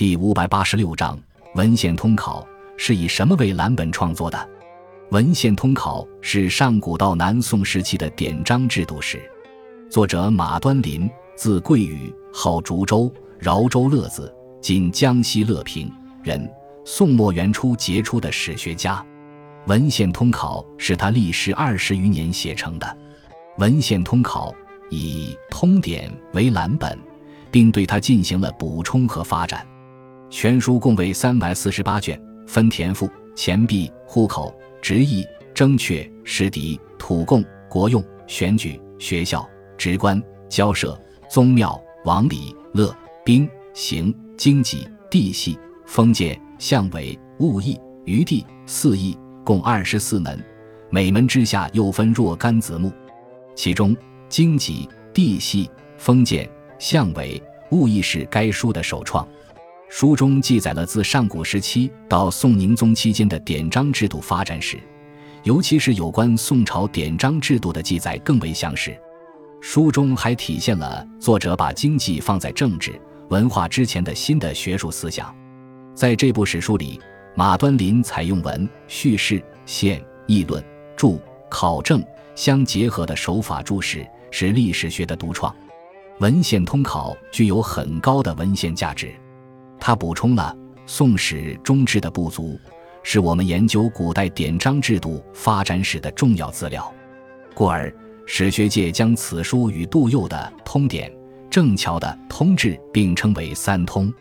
第五百八十六章文献通考是以什么为蓝本创作的？文献通考是上古到南宋时期的典章制度史。作者马端林，字贵宇，号竹州，饶州乐子（今江西乐平）人，宋末元初杰出的史学家。文献通考是他历时二十余年写成的。文献通考以通典为蓝本，并对它进行了补充和发展。全书共为三百四十八卷，分田赋、钱币、户口。直役、征阙、诗敌、土贡、国用、选举、学校、职官、交涉、宗庙、王礼、乐、兵、刑、经济、地系、封建、相委、物役、余地四役，共二十四门。每门之下又分若干子目，其中经济、地系、封建、相委、物役是该书的首创。书中记载了自上古时期到宋宁宗期间的典章制度发展史，尤其是有关宋朝典章制度的记载更为详实。书中还体现了作者把经济放在政治文化之前的新的学术思想。在这部史书里，马端林采用文、叙事、现、议论、注、考证相结合的手法注释，是历史学的独创。文献通考具有很高的文献价值。他补充了《宋史》中志的不足，是我们研究古代典章制度发展史的重要资料，故而史学界将此书与杜佑的《通典》、郑桥的《通志》并称为“三通”。